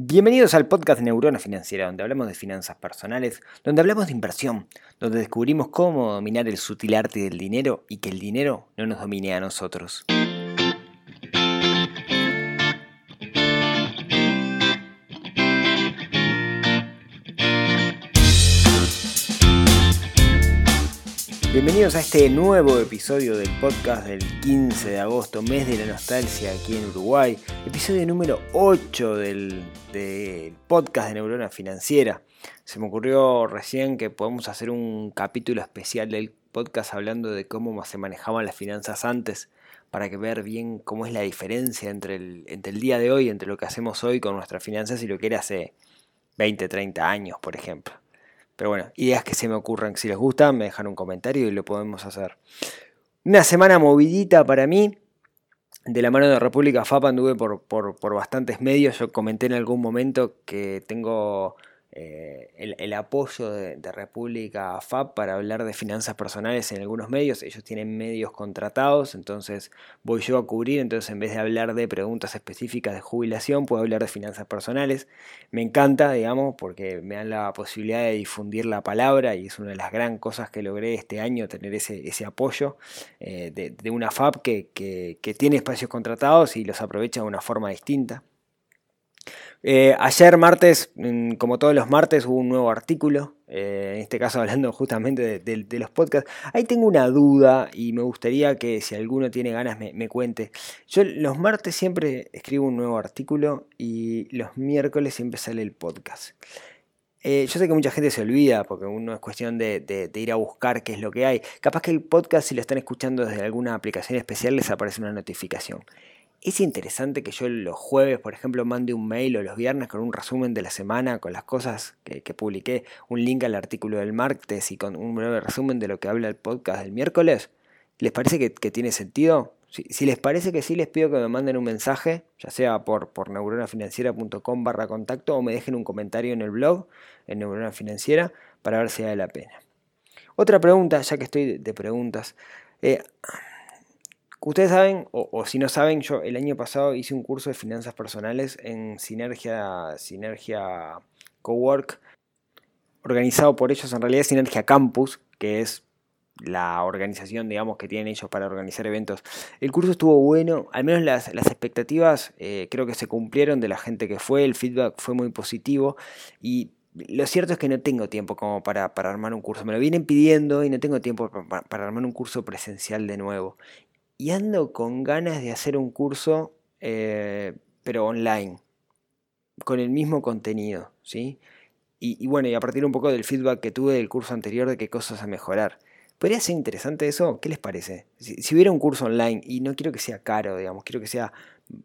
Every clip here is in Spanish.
Bienvenidos al podcast Neurona Financiera, donde hablamos de finanzas personales, donde hablamos de inversión, donde descubrimos cómo dominar el sutil arte del dinero y que el dinero no nos domine a nosotros. Bienvenidos a este nuevo episodio del podcast del 15 de agosto, mes de la nostalgia aquí en Uruguay, episodio número 8 del, podcast de Neurona Financiera. Se me ocurrió recién que podemos hacer un capítulo especial del podcast hablando de cómo se manejaban las finanzas antes, para que ver bien cómo es la diferencia entre el, día de hoy, entre lo que hacemos hoy con nuestras finanzas y lo que era hace 20, 30 años, por ejemplo. Pero bueno, ideas que se me ocurran, si les gusta, me dejan un comentario y lo podemos hacer. Una semana movidita para mí. De la mano de República FAP anduve por, por, por bastantes medios. Yo comenté en algún momento que tengo eh, el, apoyo de, República FAB para hablar de finanzas personales en algunos medios. Ellos tienen medios contratados, entonces voy yo a cubrir, entonces en vez de hablar de preguntas específicas de jubilación, puedo hablar de finanzas personales. Me encanta, digamos, porque me dan la posibilidad de difundir la palabra y es una de las gran cosas que logré este año, tener ese, apoyo eh, de, una FAB que, que tiene espacios contratados y los aprovecha de una forma distinta. Eh, ayer martes, como todos los martes, hubo un nuevo artículo, eh, en este caso hablando justamente de, los podcasts. Ahí tengo una duda y me gustaría que si alguno tiene ganas me, cuente. Yo los martes siempre escribo un nuevo artículo y los miércoles siempre sale el podcast. Eh, yo sé que mucha gente se olvida porque uno es cuestión de, ir a buscar qué es lo que hay. Capaz que el podcast, si lo están escuchando desde alguna aplicación especial, les aparece una notificación. Es interesante que yo los jueves, por ejemplo, mande un mail o los viernes con un resumen de la semana, con las cosas que, publiqué, un link al artículo del martes y con un breve resumen de lo que habla el podcast del miércoles. ¿Les parece que, tiene sentido? Si, les parece que sí, les pido que me manden un mensaje, ya sea por, por neuronafinanciera.com barra contacto o me dejen un comentario en el blog, en Neurona Financiera, para ver si vale la pena. Otra pregunta, ya que estoy de preguntas. Eh, Ustedes saben, o, si no saben, yo el año pasado hice un curso de finanzas personales en Sinergia, Sinergia Cowork, organizado por ellos, en realidad Sinergia Campus, que es la organización, digamos, que tienen ellos para organizar eventos. El curso estuvo bueno, al menos las, expectativas eh, creo que se cumplieron de la gente que fue, el feedback fue muy positivo y lo cierto es que no tengo tiempo como para, armar un curso. Me lo vienen pidiendo y no tengo tiempo para, para, armar un curso presencial de nuevo y ando con ganas de hacer un curso, eh, pero online, con el mismo contenido, ¿sí? Y, bueno, y a partir un poco del feedback que tuve del curso anterior de qué cosas a mejorar. ¿Podría ser interesante eso? ¿Qué les parece? Si, si, hubiera un curso online, y no quiero que sea caro, digamos, quiero que sea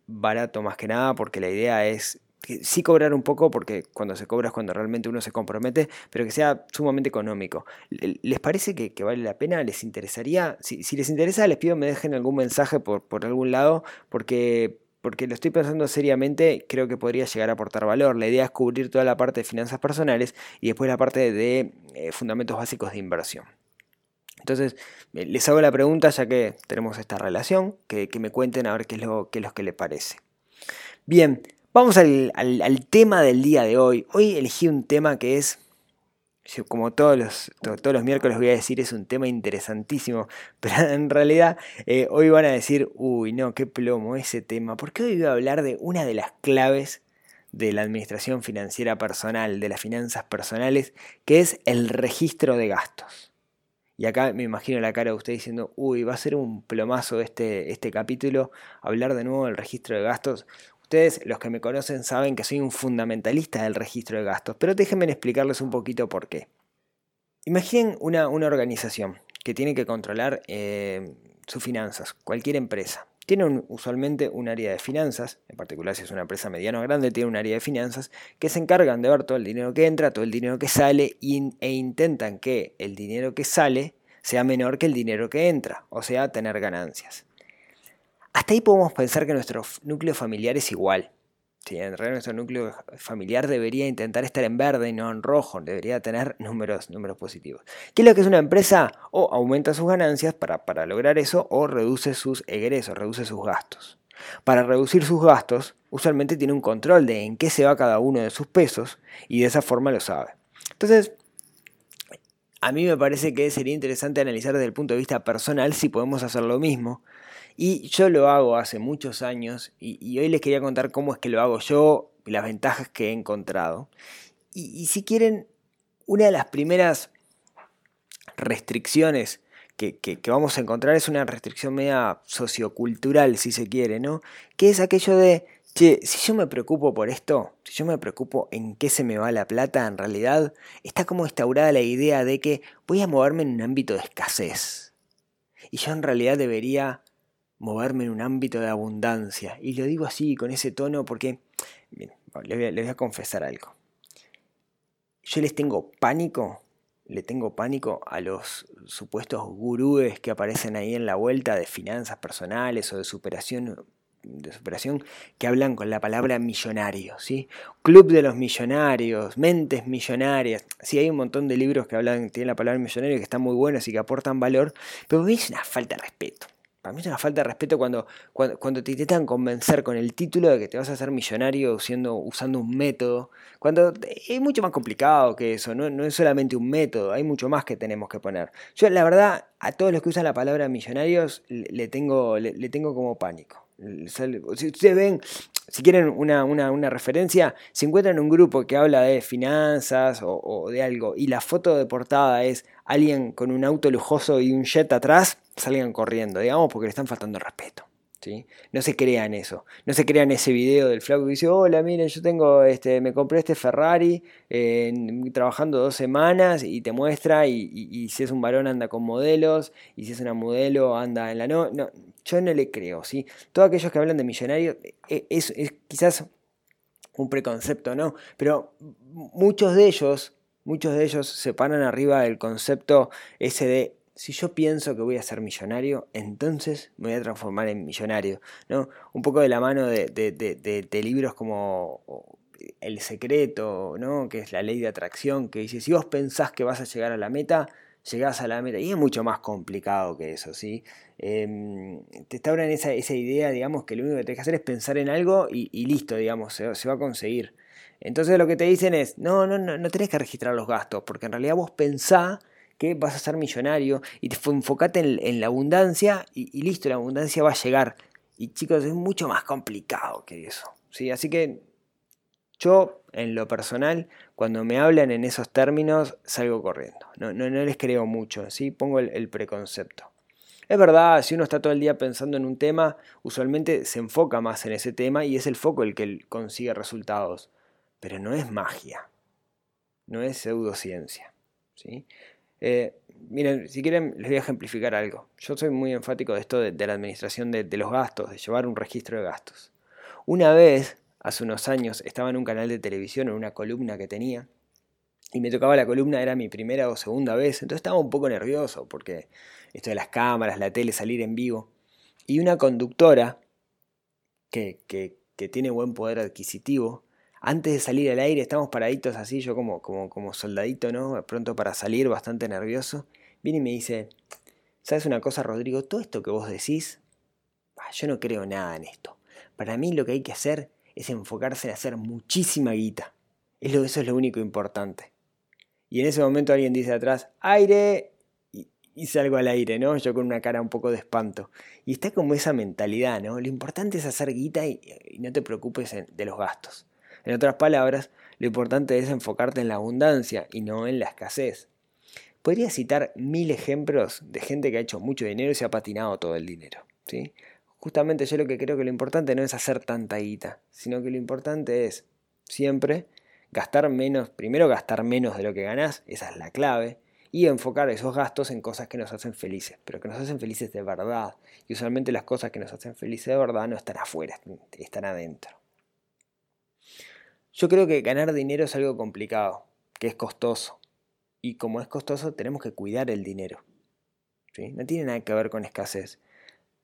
barato más que nada, porque la idea es sí cobrar un poco, porque cuando se cobra es cuando realmente uno se compromete, pero que sea sumamente económico. ¿Les parece que, vale la pena? ¿Les interesaría? Si, les interesa, les pido me dejen algún mensaje por, algún lado, porque, porque lo estoy pensando seriamente, creo que podría llegar a aportar valor. La idea es cubrir toda la parte de finanzas personales y después la parte de eh, fundamentos básicos de inversión. Entonces, eh, les hago la pregunta, ya que tenemos esta relación, que, me cuenten a ver qué es lo, qué es lo que les parece. Bien, Vamos al, tema del día de hoy. Hoy elegí un tema que es, como todos los, todos los miércoles voy a decir, es un tema interesantísimo, pero en realidad eh, hoy van a decir, uy, no, qué plomo ese tema, porque hoy voy a hablar de una de las claves de la administración financiera personal, de las finanzas personales, que es el registro de gastos. Y acá me imagino la cara de usted diciendo, uy, va a ser un plomazo este, este capítulo, hablar de nuevo del registro de gastos. Ustedes, los que me conocen, saben que soy un fundamentalista del registro de gastos, pero déjenme explicarles un poquito por qué. Imaginen una, organización que tiene que controlar eh, sus finanzas, cualquier empresa. Tiene usualmente un área de finanzas, en particular si es una empresa mediana o grande, tiene un área de finanzas que se encargan de ver todo el dinero que entra, todo el dinero que sale e intentan que el dinero que sale sea menor que el dinero que entra, o sea, tener ganancias. Hasta ahí podemos pensar que nuestro núcleo familiar es igual. en realidad nuestro núcleo familiar debería intentar estar en verde y no en rojo, debería tener números, números positivos. ¿Qué es lo que es una empresa? O aumenta sus ganancias para, para lograr eso o reduce sus egresos, reduce sus gastos. Para reducir sus gastos, usualmente tiene un control de en qué se va cada uno de sus pesos y de esa forma lo sabe. Entonces, a mí me parece que sería interesante analizar desde el punto de vista personal si podemos hacer lo mismo. Y yo lo hago hace muchos años y, hoy les quería contar cómo es que lo hago yo y las ventajas que he encontrado. Y, si quieren, una de las primeras restricciones que, que, vamos a encontrar es una restricción media sociocultural, si se quiere, ¿no? Que es aquello de Che, si yo me preocupo por esto, si yo me preocupo en qué se me va la plata, en realidad está como instaurada la idea de que voy a moverme en un ámbito de escasez. Y yo en realidad debería moverme en un ámbito de abundancia. Y lo digo así, con ese tono, porque bien, les, voy a, confesar algo. Yo les tengo pánico, le tengo pánico a los supuestos gurúes que aparecen ahí en la vuelta de finanzas personales o de superación de superación que hablan con la palabra millonario, ¿sí? Club de los millonarios, mentes millonarias. Sí, hay un montón de libros que hablan, tienen la palabra millonario que están muy buenos y que aportan valor, pero es una falta de respeto. Para mí es una falta de respeto cuando, cuando, te intentan convencer con el título de que te vas a hacer millonario usando, usando un método, cuando es mucho más complicado que eso, no, no es solamente un método, hay mucho más que tenemos que poner. Yo la verdad, a todos los que usan la palabra millonarios le tengo, le tengo como pánico. Si ustedes ven, si quieren una, referencia, si encuentran un grupo que habla de finanzas o, de algo y la foto de portada es alguien con un auto lujoso y un jet atrás, salgan corriendo, digamos, porque le están faltando respeto. No se crean eso. No se crean ese video del flaco que dice, hola, miren, yo tengo, este, me compré este Ferrari trabajando dos semanas y te muestra y, si es un varón anda con modelos y si es una modelo anda en la no. No, yo no le creo, ¿sí? Todos aquellos que hablan de millonarios e, es, es quizás un preconcepto, ¿no? Pero muchos de ellos, muchos de ellos se paran arriba del concepto ese de si yo pienso que voy a ser millonario, entonces me voy a transformar en millonario. ¿no? Un poco de la mano de, libros como El secreto, ¿no? que es la ley de atracción, que dice, si vos pensás que vas a llegar a la meta, llegás a la meta. Y es mucho más complicado que eso, ¿sí? Em, te instauran esa, esa idea, digamos, que lo único que tenés que hacer es pensar en algo y, listo, digamos, se, se va a conseguir. Entonces lo que te dicen es, no, no, no, no tenés que registrar los gastos, porque en realidad vos pensás que vas a ser millonario y te enfocate en, la abundancia y, listo, la abundancia va a llegar. Y chicos, es mucho más complicado que eso. ¿sí? Así que yo, en lo personal, cuando me hablan en esos términos, salgo corriendo. No, no, les creo mucho, ¿sí? pongo el, preconcepto. Es verdad, si uno está todo el día pensando en un tema, usualmente se enfoca más en ese tema y es el foco el que consigue resultados. Pero no es magia, no es pseudociencia. ¿sí? Eh, miren, si quieren les voy a ejemplificar algo. Yo soy muy enfático de esto de, la administración de, los gastos, de llevar un registro de gastos. Una vez, hace unos años, estaba en un canal de televisión, en una columna que tenía, y me tocaba la columna, era mi primera o segunda vez, entonces estaba un poco nervioso porque esto de las cámaras, la tele, salir en vivo. Y una conductora que, que, que tiene buen poder adquisitivo, antes de salir al aire, estamos paraditos así, yo como, como, soldadito, ¿no? Pronto para salir, bastante nervioso. Viene y me dice, ¿sabes una cosa, Rodrigo? Todo esto que vos decís, yo no creo nada en esto. Para mí lo que hay que hacer es enfocarse en hacer muchísima guita. Eso es lo único importante. Y en ese momento alguien dice atrás, aire, y, salgo al aire, ¿no? Yo con una cara un poco de espanto. Y está como esa mentalidad, ¿no? Lo importante es hacer guita y, no te preocupes de los gastos. En otras palabras, lo importante es enfocarte en la abundancia y no en la escasez. Podría citar mil ejemplos de gente que ha hecho mucho dinero y se ha patinado todo el dinero. ¿sí? Justamente yo lo que creo que lo importante no es hacer tanta guita, sino que lo importante es siempre gastar menos, primero gastar menos de lo que ganás, esa es la clave, y enfocar esos gastos en cosas que nos hacen felices, pero que nos hacen felices de verdad. Y usualmente las cosas que nos hacen felices de verdad no están afuera, están adentro. Yo creo que ganar dinero es algo complicado, que es costoso. Y como es costoso, tenemos que cuidar el dinero. No tiene nada que ver con escasez.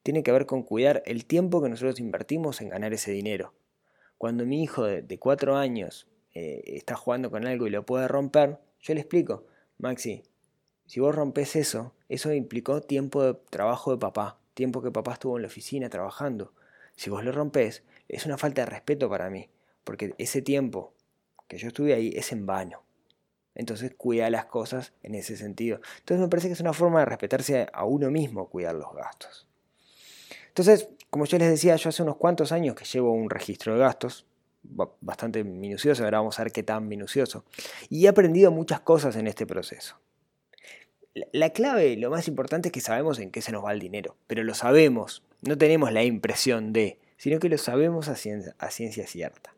Tiene que ver con cuidar el tiempo que nosotros invertimos en ganar ese dinero. Cuando mi hijo de, cuatro años eh, está jugando con algo y lo puede romper, yo le explico, Maxi, si vos rompes eso, eso implicó tiempo de trabajo de papá, tiempo que papá estuvo en la oficina trabajando. Si vos lo rompes, es una falta de respeto para mí, porque ese tiempo que yo estuve ahí es en vano. Entonces cuida las cosas en ese sentido. Entonces me parece que es una forma de respetarse a uno mismo cuidar los gastos. Entonces, como yo les decía, yo hace unos cuantos años que llevo un registro de gastos, bastante minucioso, ahora vamos a ver qué tan minucioso. Y he aprendido muchas cosas en este proceso. La clave, lo más importante es que sabemos en qué se nos va el dinero, pero lo sabemos, no tenemos la impresión de, sino que lo sabemos a ciencia, cierta.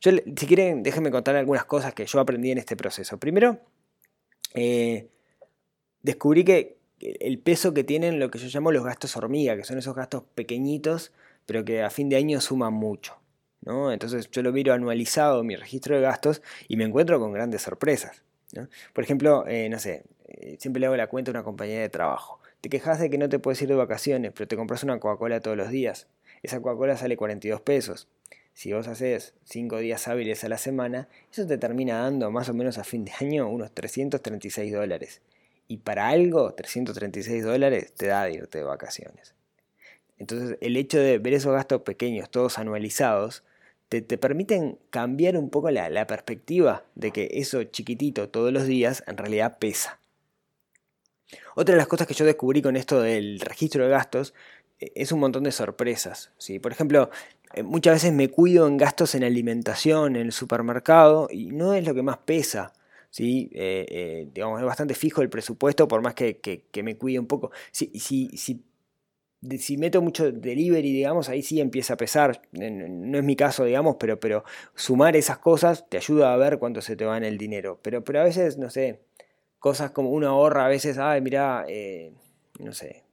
Si quieren, déjenme contar algunas cosas que yo aprendí en este proceso. Primero, eh, descubrí que el peso que tienen lo que yo llamo los gastos hormiga, que son esos gastos pequeñitos, pero que a fin de año suman mucho. ¿no? Entonces yo lo miro anualizado mi registro de gastos y me encuentro con grandes sorpresas. Por ejemplo, eh, no sé, eh, siempre le hago la cuenta a una compañía de trabajo. Te quejas de que no te puedes ir de vacaciones, pero te compras una Coca-Cola todos los días. Esa Coca-Cola sale 42 pesos. Si vos haces 5 días hábiles a la semana, eso te termina dando más o menos a fin de año unos 336 dólares. Y para algo, 336 dólares te da de irte de vacaciones. Entonces, el hecho de ver esos gastos pequeños, todos anualizados, te, permiten cambiar un poco la, la, perspectiva de que eso chiquitito todos los días en realidad pesa. Otra de las cosas que yo descubrí con esto del registro de gastos e, es un montón de sorpresas. ¿sí? Por ejemplo, eh, muchas veces me cuido en gastos en alimentación, en el supermercado, y no es lo que más pesa. ¿sí? Eh, eh, digamos, es bastante fijo el presupuesto, por más que, me cuide un poco. Si, si, si, si, meto mucho delivery, digamos, ahí sí empieza a pesar. No es mi caso, digamos, pero, pero sumar esas cosas te ayuda a ver cuánto se te va en el dinero. Pero, pero a veces, no sé, cosas como uno ahorra a veces, ay, mira, eh, no sé,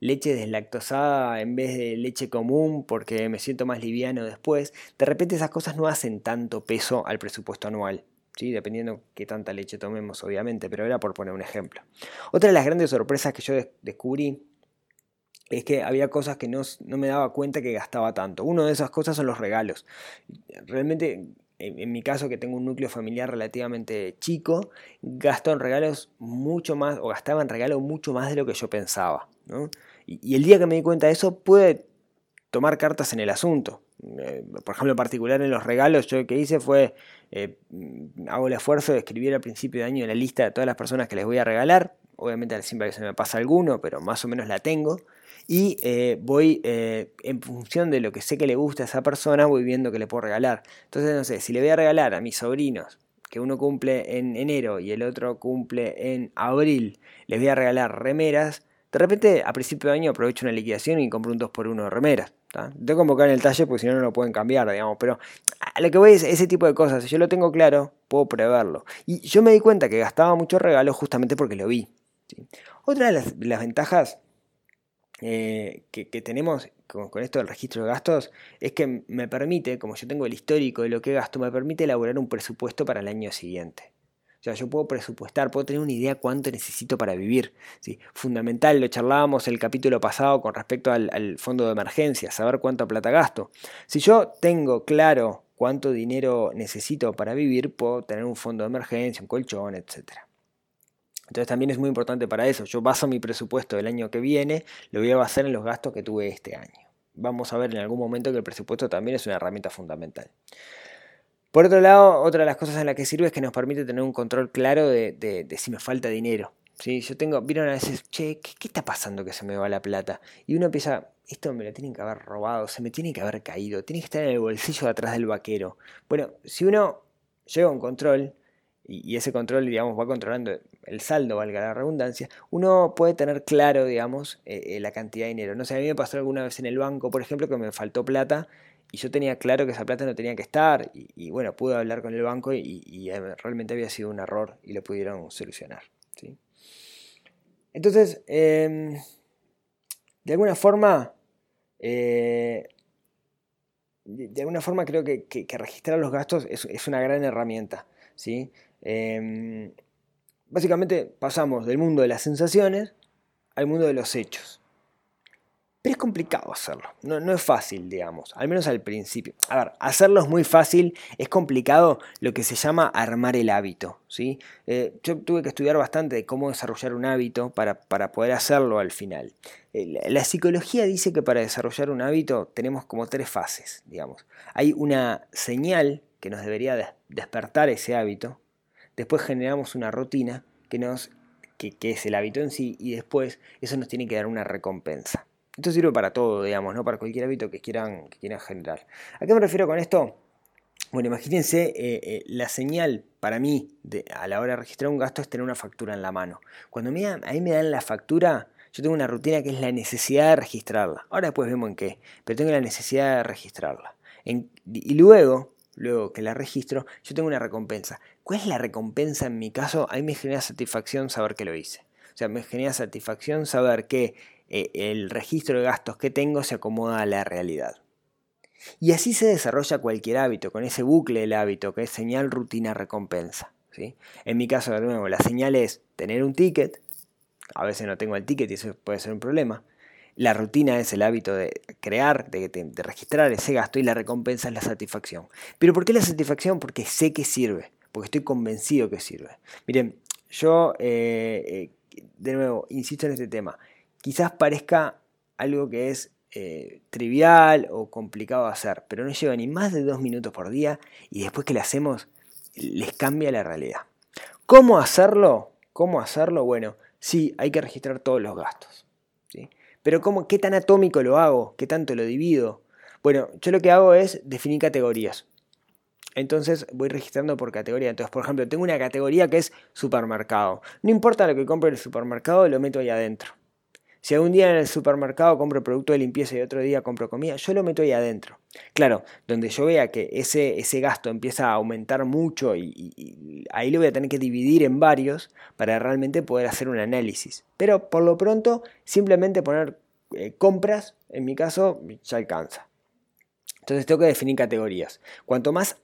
leche deslactosada en vez de leche común porque me siento más liviano después. De repente esas cosas no hacen tanto peso al presupuesto anual dependiendo qué tanta leche tomemos, obviamente, pero era por poner un ejemplo. Otra de las grandes sorpresas que yo descubrí es que había cosas que no, me daba cuenta que gastaba tanto. Una de esas cosas son los regalos. Realmente, en, mi caso, que tengo un núcleo familiar relativamente chico, gasto en regalos mucho más, o gastaba en regalos mucho más de lo que yo pensaba. Y, y el día que me di cuenta de eso, pude tomar cartas en el asunto. Eh, por ejemplo, en particular en los regalos, yo lo que hice fue, eh, hago el esfuerzo de escribir al principio de año la lista de todas las personas que les voy a regalar. Obviamente siempre se me pasa alguno, pero más o menos la tengo. Y eh, voy, en función de lo que sé que le gusta a esa persona, voy viendo que le puedo regalar. Entonces, no sé, si le voy a regalar a mis sobrinos, que uno cumple en enero y el otro cumple en abril, les voy a regalar remeras, de repente a principio de año aprovecho una liquidación y compro un 2x1 de remeras. Tengo que convocar en el talle porque si no, no lo pueden cambiar, digamos. Pero a lo que voy es ese tipo de cosas. Si yo lo tengo claro, puedo preverlo. Y yo me di cuenta que gastaba mucho regalo justamente porque lo vi. Otra de las, ventajas eh, que, tenemos con, esto del registro de gastos es que me permite, como yo tengo el histórico de lo que gasto, me permite elaborar un presupuesto para el año siguiente. O sea, yo puedo presupuestar, puedo tener una idea cuánto necesito para vivir. ¿sí? Fundamental, lo charlábamos el capítulo pasado con respecto al, fondo de emergencia, saber cuánta plata gasto. Si yo tengo claro cuánto dinero necesito para vivir, puedo tener un fondo de emergencia, un colchón, etc. Entonces también es muy importante para eso. Yo baso mi presupuesto del año que viene, lo voy a basar en los gastos que tuve este año. Vamos a ver en algún momento que el presupuesto también es una herramienta fundamental. Por otro lado, otra de las cosas en las que sirve es que nos permite tener un control claro de, si me falta dinero. ¿sí? Yo tengo, vieron a veces, che, ¿qué, está pasando que se me va la plata? Y uno empieza, esto me lo tienen que haber robado, se me tiene que haber caído, tiene que estar en el bolsillo de atrás del vaquero. Bueno, si uno lleva un control, y, ese control, digamos, va controlando el saldo, valga la redundancia, uno puede tener claro, digamos, eh, eh, la cantidad de dinero. No sé, a mí me pasó alguna vez en el banco, por ejemplo, que me faltó plata y yo tenía claro que esa plata no tenía que estar y, bueno, pude hablar con el banco y, eh, realmente había sido un error y lo pudieron solucionar. ¿sí? Entonces, em, de alguna forma, de, alguna forma creo que, registrar los gastos es, una gran herramienta. ¿sí? Em, básicamente pasamos del mundo de las sensaciones al mundo de los hechos. Pero es complicado hacerlo, no, no, es fácil, digamos, al menos al principio. A ver, hacerlo es muy fácil, es complicado lo que se llama armar el hábito. ¿sí? Eh, yo tuve que estudiar bastante de cómo desarrollar un hábito para, para poder hacerlo al final. Eh, la psicología dice que para desarrollar un hábito tenemos como tres fases, digamos. Hay una señal que nos debería despertar ese hábito, después generamos una rutina que, nos, que, que es el hábito en sí y después eso nos tiene que dar una recompensa. Esto sirve para todo, digamos, ¿no? Para cualquier hábito que quieran, que quieran generar. ¿A qué me refiero con esto? Bueno, imagínense, eh, eh, la señal para mí de, a la hora de registrar un gasto es tener una factura en la mano. Cuando me, a me dan la factura, yo tengo una rutina que es la necesidad de registrarla. Ahora después vemos en qué, pero tengo la necesidad de registrarla. y luego, luego que la registro, yo tengo una recompensa. ¿Cuál es la recompensa en mi caso? A mí me genera satisfacción saber que lo hice. O sea, me genera satisfacción saber que eh, el registro de gastos que tengo se acomoda a la realidad. Y así se desarrolla cualquier hábito, con ese bucle del hábito que es señal, rutina, recompensa. ¿sí? En mi caso, de nuevo, la señal es tener un ticket, a veces no tengo el ticket y eso puede ser un problema. La rutina es el hábito de crear, de, registrar ese gasto y la recompensa es la satisfacción. ¿Pero por qué la satisfacción? Porque sé que sirve, porque estoy convencido que sirve. Miren, yo, eh, eh, de nuevo, insisto en este tema, quizás parezca algo que es eh, trivial o complicado de hacer, pero no lleva ni más de dos minutos por día y después que lo hacemos les cambia la realidad. ¿Cómo hacerlo? ¿Cómo hacerlo? Bueno, sí, hay que registrar todos los gastos. Pero ¿cómo, ¿qué tan atómico lo hago? ¿Qué tanto lo divido? Bueno, yo lo que hago es definir categorías. Entonces voy registrando por categoría. Entonces, por ejemplo, tengo una categoría que es supermercado. No importa lo que compre el supermercado, lo meto ahí adentro. Si algún día en el supermercado compro producto de limpieza y otro día compro comida, yo lo meto ahí adentro. Claro, donde yo vea que ese, ese gasto empieza a aumentar mucho y, ahí lo voy a tener que dividir en varios para realmente poder hacer un análisis. Pero por lo pronto, simplemente poner eh, compras, en mi caso, ya alcanza. Entonces tengo que definir categorías. Cuanto más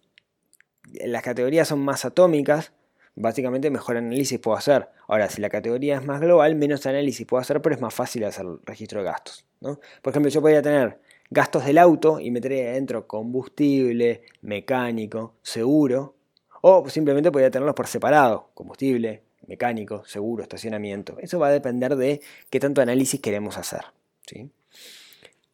las categorías son más atómicas, básicamente mejor análisis puedo hacer. Ahora, si la categoría es más global, menos análisis puedo hacer, pero es más fácil hacer el registro de gastos. ¿no? Por ejemplo, yo podría tener gastos del auto y metería adentro combustible, mecánico, seguro, o simplemente podría tenerlos por separado, combustible, mecánico, seguro, estacionamiento. Eso va a depender de qué tanto análisis queremos hacer. ¿sí?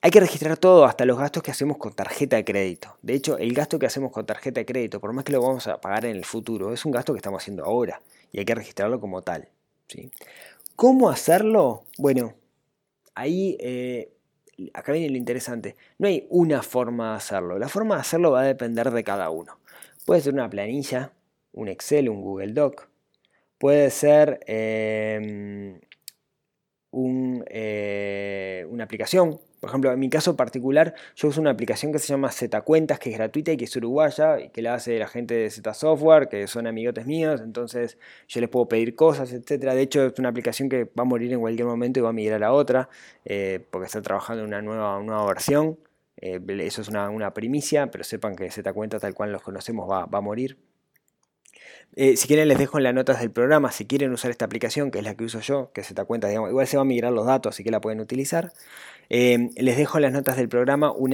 Hay que registrar todo, hasta los gastos que hacemos con tarjeta de crédito. De hecho, el gasto que hacemos con tarjeta de crédito, por más que lo vamos a pagar en el futuro, es un gasto que estamos haciendo ahora y hay que registrarlo como tal. ¿sí? ¿Cómo hacerlo? Bueno, ahí eh, acá viene lo interesante. No hay una forma de hacerlo. La forma de hacerlo va a depender de cada uno. Puede ser una planilla, un Excel, un Google Doc. Puede ser em, eh, una aplicación por ejemplo, en mi caso particular, yo uso una aplicación que se llama Z Cuentas, que es gratuita y que es uruguaya, y que la hace la gente de Z Software, que son amigotes míos, entonces yo les puedo pedir cosas, etc. De hecho, es una aplicación que va a morir en cualquier momento y va a migrar a otra, eh, porque está trabajando en una nueva, nueva versión. Eh, eso es una, primicia, pero sepan que Z Cuentas, tal cual los conocemos, va a morir. Eh, si quieren les dejo en las notas del programa, si quieren usar esta aplicación, que es la que uso yo, que se te cuenta, digamos, igual se van a migrar los datos, así que la pueden utilizar. Eh, les dejo en las notas del programa un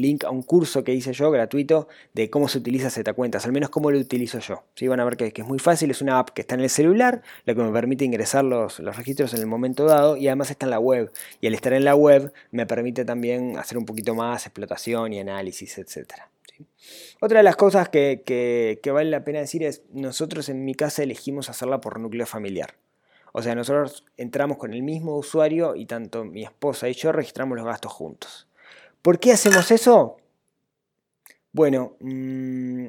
link a un curso que hice yo gratuito de cómo se utiliza Zetacuentas, al menos cómo lo utilizo yo. ¿sí? Van a ver que, es muy fácil, es una app que está en el celular, lo que me permite ingresar los, los registros en el momento dado y además está en la web. Y al estar en la web me permite también hacer un poquito más explotación y análisis, etcétera. Otra de las cosas que, vale la pena decir es, nosotros en mi casa elegimos hacerla por núcleo familiar. O sea, nosotros entramos con el mismo usuario y tanto mi esposa y yo registramos los gastos juntos. ¿Por qué hacemos eso? Bueno, mm,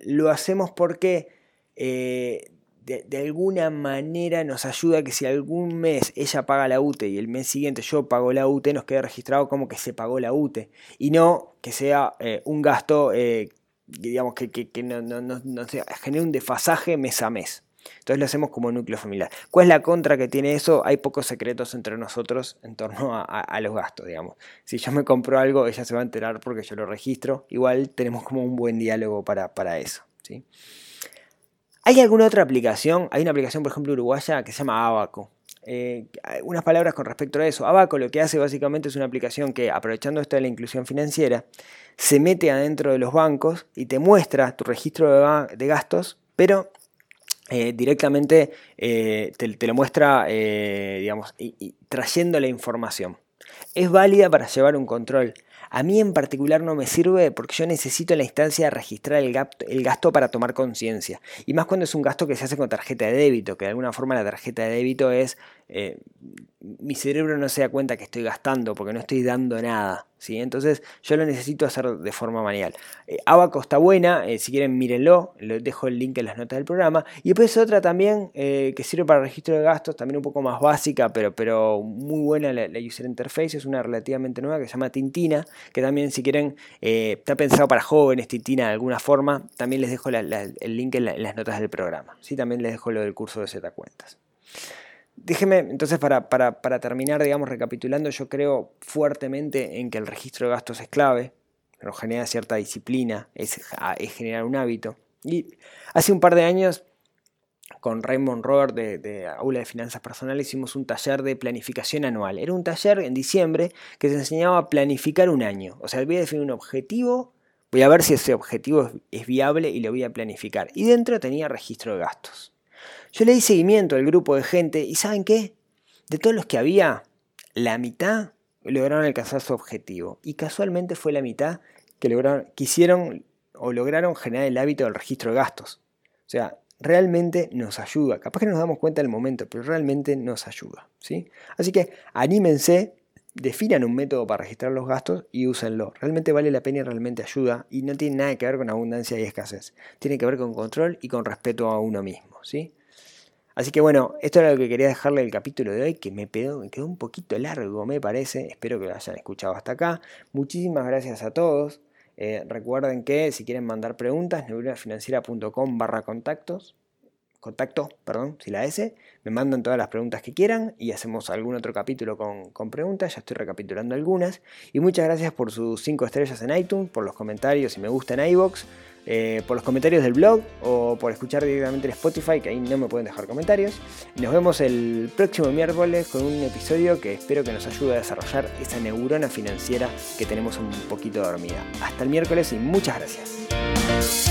lo hacemos porque eh, de, alguna manera nos ayuda que si algún mes ella paga la UTE y el mes siguiente yo pago la UTE, nos quede registrado como que se pagó la UTE y no que sea eh, un gasto, eh, digamos, que, no, no, genere un desfasaje mes a mes. Entonces lo hacemos como núcleo familiar. ¿Cuál es la contra que tiene eso? Hay pocos secretos entre nosotros en torno a, los gastos, digamos. Si yo me compro algo, ella se va a enterar porque yo lo registro. Igual tenemos como un buen diálogo para, para eso. ¿sí? ¿Hay alguna otra aplicación? Hay una aplicación, por ejemplo, uruguaya que se llama Abaco. eh, unas palabras con respecto a eso. Abaco lo que hace básicamente es una aplicación que, aprovechando esto de la inclusión financiera, se mete adentro de los bancos y te muestra tu registro de, gastos, pero eh, directamente eh, te, lo muestra, digamos, trayendo la información. Es válida para llevar un control a mí en particular no me sirve porque yo necesito en la instancia registrar el, gasto, para tomar conciencia. Y más cuando es un gasto que se hace con tarjeta de débito, que de alguna forma la tarjeta de débito es eh, mi cerebro no se da cuenta que estoy gastando porque no estoy dando nada. ¿sí? Entonces yo lo necesito hacer de forma manual. Eh, Abaco está buena, eh, si quieren mírenlo, les dejo el link en las notas del programa. Y después otra también que sirve para registro de gastos, también un poco más básica, pero, pero muy buena la, user interface, es una relativamente nueva que se llama Tintina, que también si quieren está pensado para jóvenes, Tintina de alguna forma. También les dejo el link en, las notas del programa. ¿sí? También les dejo lo del curso de Z cuentas. Déjeme, entonces, para, terminar, digamos, recapitulando, yo creo fuertemente en que el registro de gastos es clave, pero genera cierta disciplina, es, generar un hábito. Y hace un par de años, con Raymond Robert de, de, Aula de Finanzas Personales, hicimos un taller de planificación anual. Era un taller en diciembre que se enseñaba a planificar un año. O sea, voy a definir un objetivo, voy a ver si ese objetivo es viable y lo voy a planificar. Y dentro tenía registro de gastos. Yo le di seguimiento al grupo de gente y ¿saben qué? De todos los que había, la mitad lograron alcanzar su objetivo. Y casualmente fue la mitad que lograron, quisieron o lograron generar el hábito del registro de gastos. O sea, realmente nos ayuda. Capaz que no nos damos cuenta del momento, pero realmente nos ayuda. ¿sí? Así que anímense, definan un método para registrar los gastos y úsenlo. Realmente vale la pena y realmente ayuda. Y no tiene nada que ver con abundancia y escasez. Tiene que ver con control y con respeto a uno mismo. ¿sí? Así que bueno, esto era lo que quería dejarle el capítulo de hoy, que me, quedó, me quedó un poquito largo, me parece. Espero que lo hayan escuchado hasta acá. Muchísimas gracias a todos. Eh, recuerden que si quieren mandar preguntas, neuronafinanciera.com barra contactos contacto, perdón, si la S, me mandan todas las preguntas que quieran y hacemos algún otro capítulo con, preguntas, ya estoy recapitulando algunas. Y muchas gracias por sus 5 estrellas en iTunes, por los comentarios y me gusta en iVoox, eh, por los comentarios del blog o por escuchar directamente en Spotify, que ahí no me pueden dejar comentarios. Nos vemos el próximo miércoles con un episodio que espero que nos ayude a desarrollar esa neurona financiera que tenemos un poquito dormida. Hasta el miércoles y muchas gracias.